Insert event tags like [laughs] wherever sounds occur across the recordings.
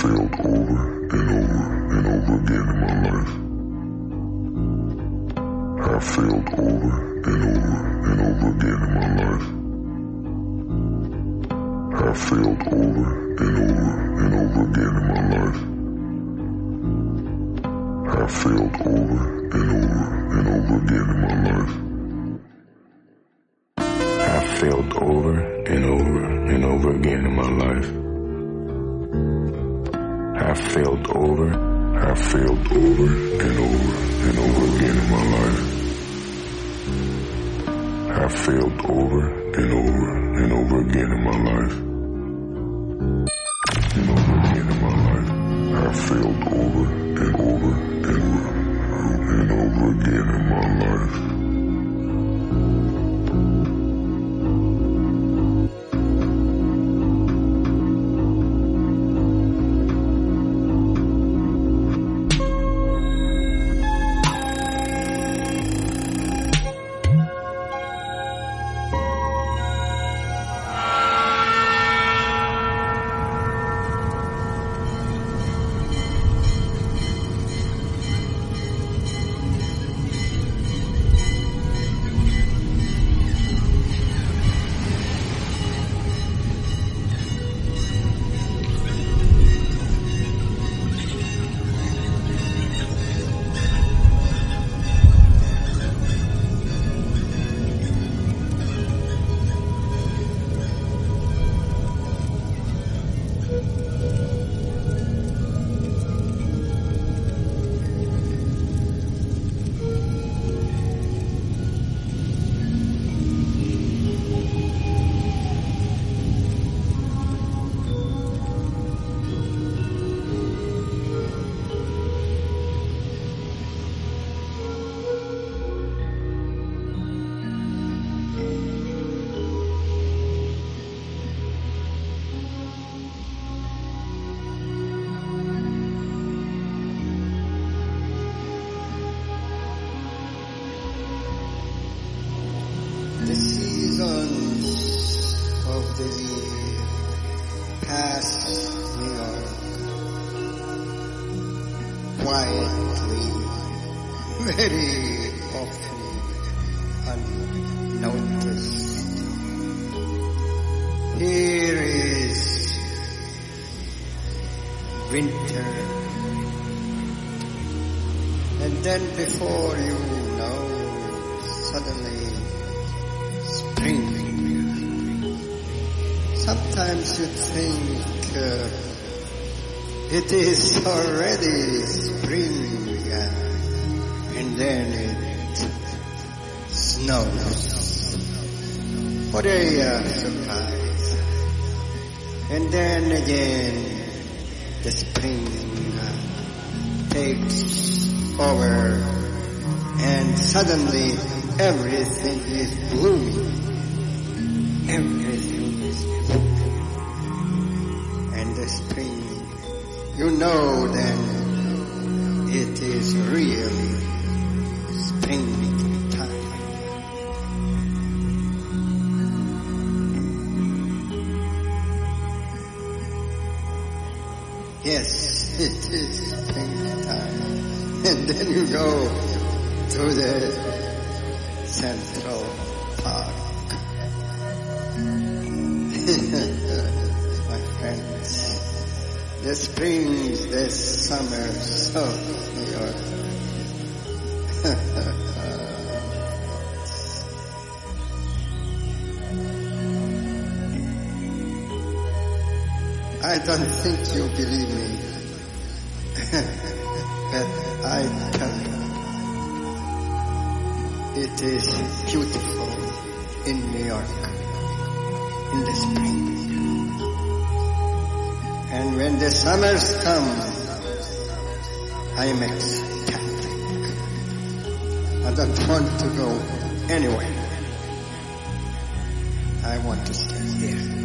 failed over and over and over again in my life. I've failed over over it is already spring, and then it snows. What a uh, surprise! And then again, the spring uh, takes over, and suddenly everything is blooming. Yes, it is spring time. And then you go to the Central Park. [laughs] My friends, the springs, the summers of New York. Don't think you believe me, but [laughs] I tell you. It is beautiful in New York in the spring. And when the summers come, I am ecstatic. I don't want to go anywhere. I want to stay here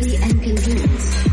security and convenience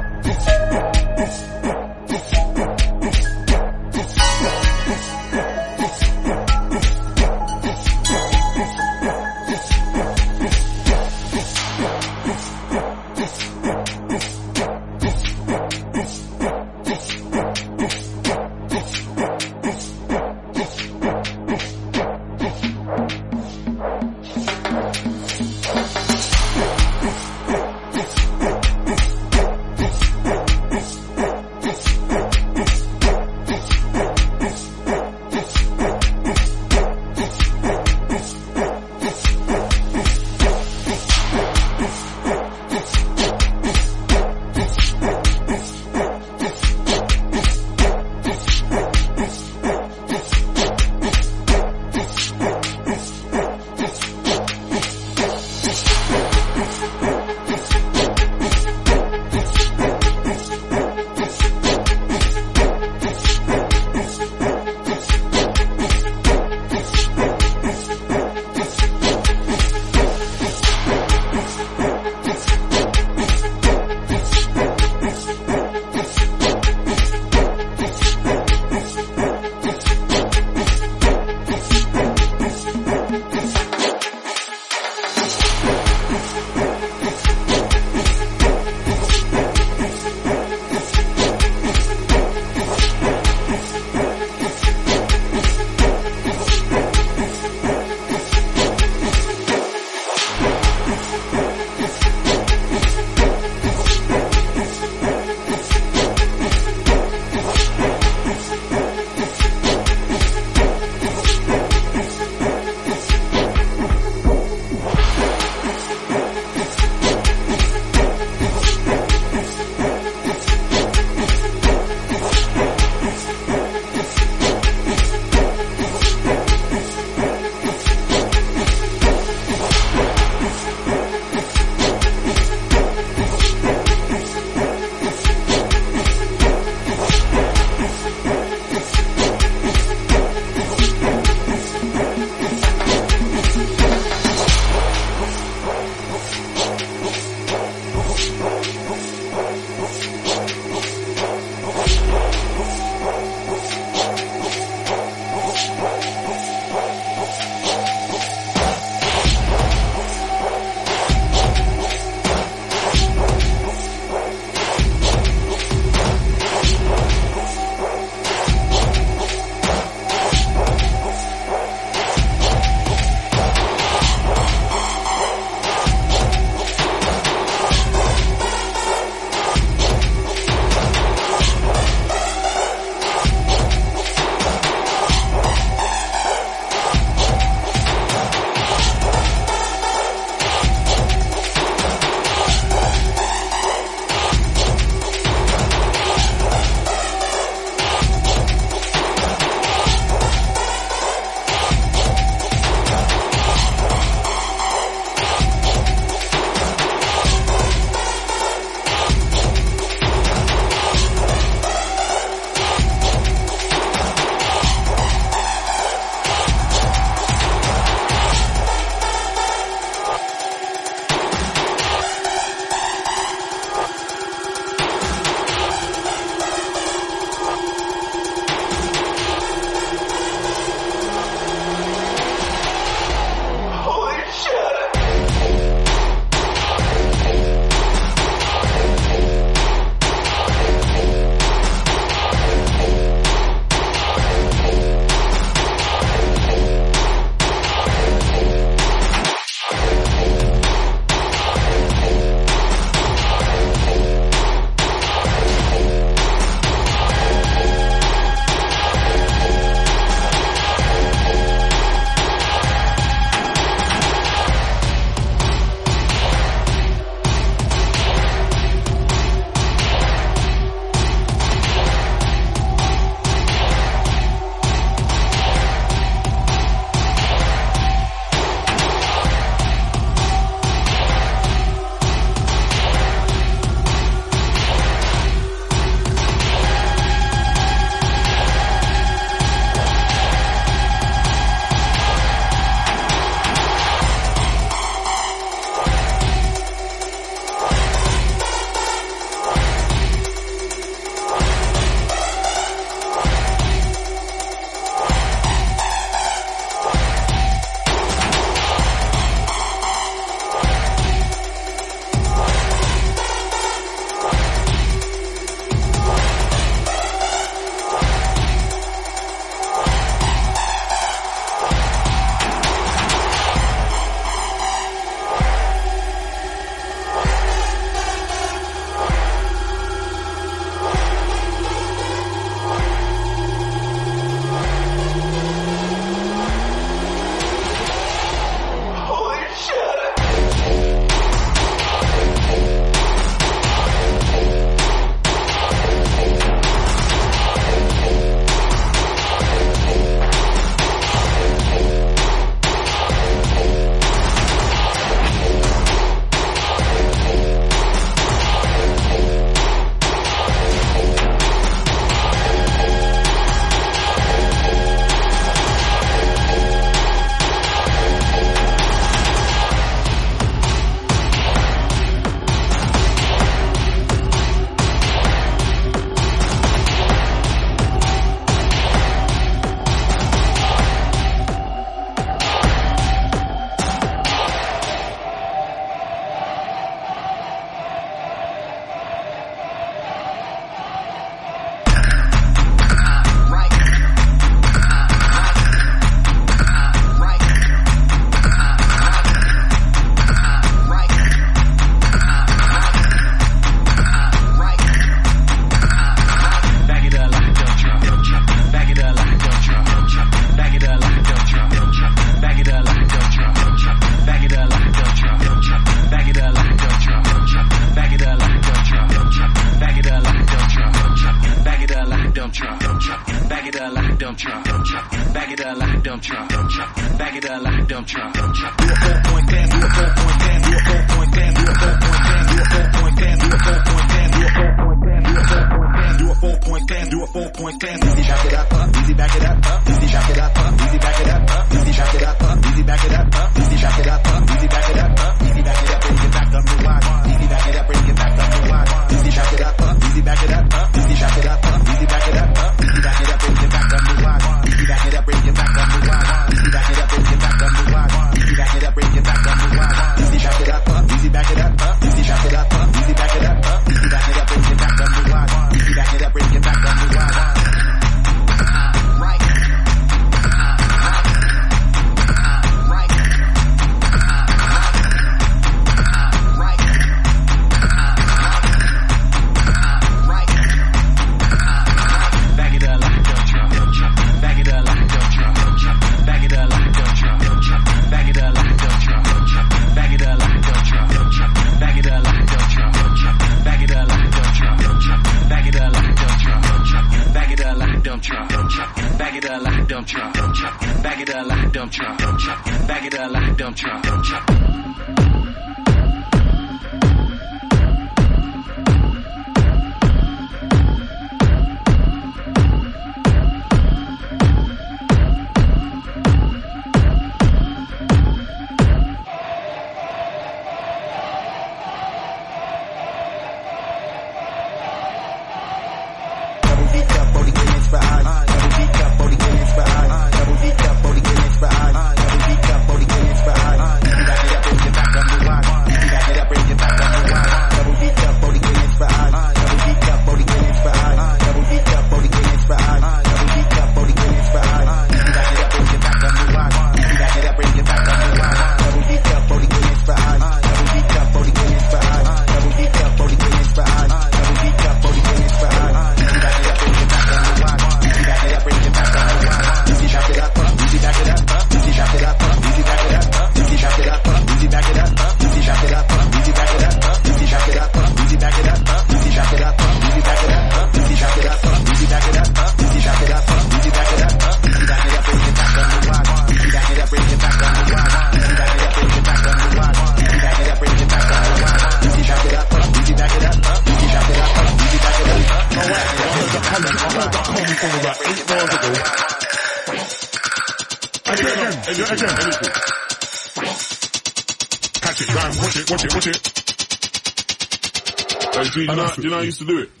used to do it?